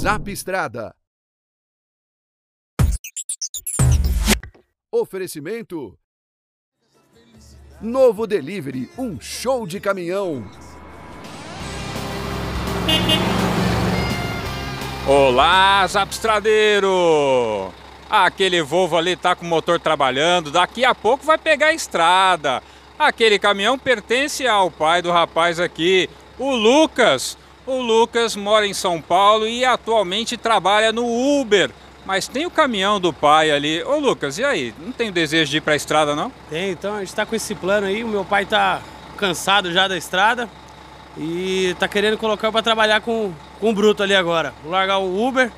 Zap Estrada. Oferecimento. Novo Delivery, um show de caminhão. Olá, Zapstradeiro! Aquele Volvo ali tá com o motor trabalhando, daqui a pouco vai pegar a estrada. Aquele caminhão pertence ao pai do rapaz aqui, o Lucas. O Lucas mora em São Paulo e atualmente trabalha no Uber. Mas tem o caminhão do pai ali. Ô Lucas, e aí? Não tem o desejo de ir pra estrada, não? Tem, então a gente tá com esse plano aí. O meu pai tá cansado já da estrada e tá querendo colocar para trabalhar com, com o Bruto ali agora. Vou largar o Uber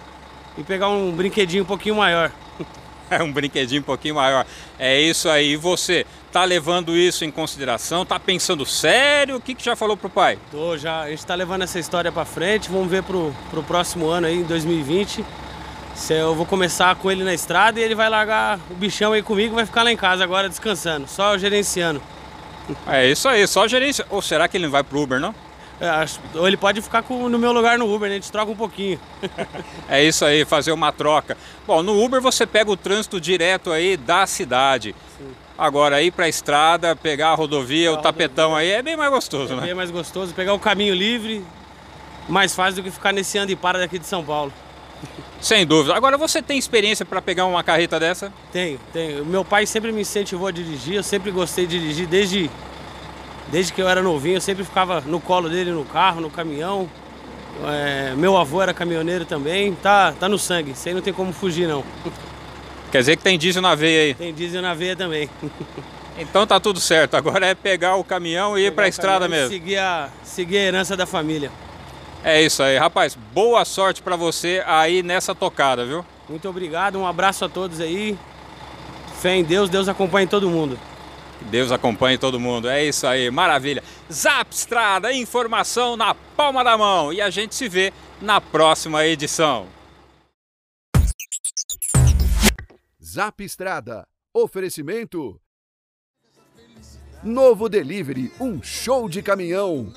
e pegar um brinquedinho um pouquinho maior. É um brinquedinho um pouquinho maior. É isso aí. E você, tá levando isso em consideração? Tá pensando sério? O que, que já falou pro pai? Tô, já. A gente tá levando essa história para frente. Vamos ver pro, pro próximo ano aí, em 2020. Se eu vou começar com ele na estrada e ele vai largar o bichão aí comigo vai ficar lá em casa agora descansando, só gerenciando. É isso aí, só gerência. Ou será que ele não vai pro Uber, não? É, ou ele pode ficar com- no meu lugar no Uber, né? A gente troca um pouquinho. É isso aí, fazer uma troca. Bom, no Uber você pega o trânsito direto aí da cidade. Agora, ir pra estrada, pegar a rodovia, o tapetão aí, é bem mais gostoso, É né? bem mais gostoso, pegar o caminho livre, mais fácil do que ficar nesse anda e para daqui de São Paulo. Sem dúvida. Agora, você tem experiência para pegar uma carreta dessa? Tenho, tenho. Meu pai sempre me incentivou a dirigir, eu sempre gostei de dirigir desde, desde que eu era novinho, eu sempre ficava no colo dele, no carro, no caminhão. É, meu avô era caminhoneiro também, tá, tá no sangue, isso aí não tem como fugir não. Quer dizer que tem diesel na veia aí. Tem diesel na veia também. Então tá tudo certo. Agora é pegar o caminhão e ir pra estrada mesmo. Seguir a, seguir a herança da família. É isso aí, rapaz. Boa sorte para você aí nessa tocada, viu? Muito obrigado, um abraço a todos aí. Fé em Deus, Deus acompanhe todo mundo. Que Deus acompanhe todo mundo. É isso aí, maravilha. Zap Estrada, informação na palma da mão. E a gente se vê na próxima edição. Zap Estrada. Oferecimento. Novo Delivery, um show de caminhão.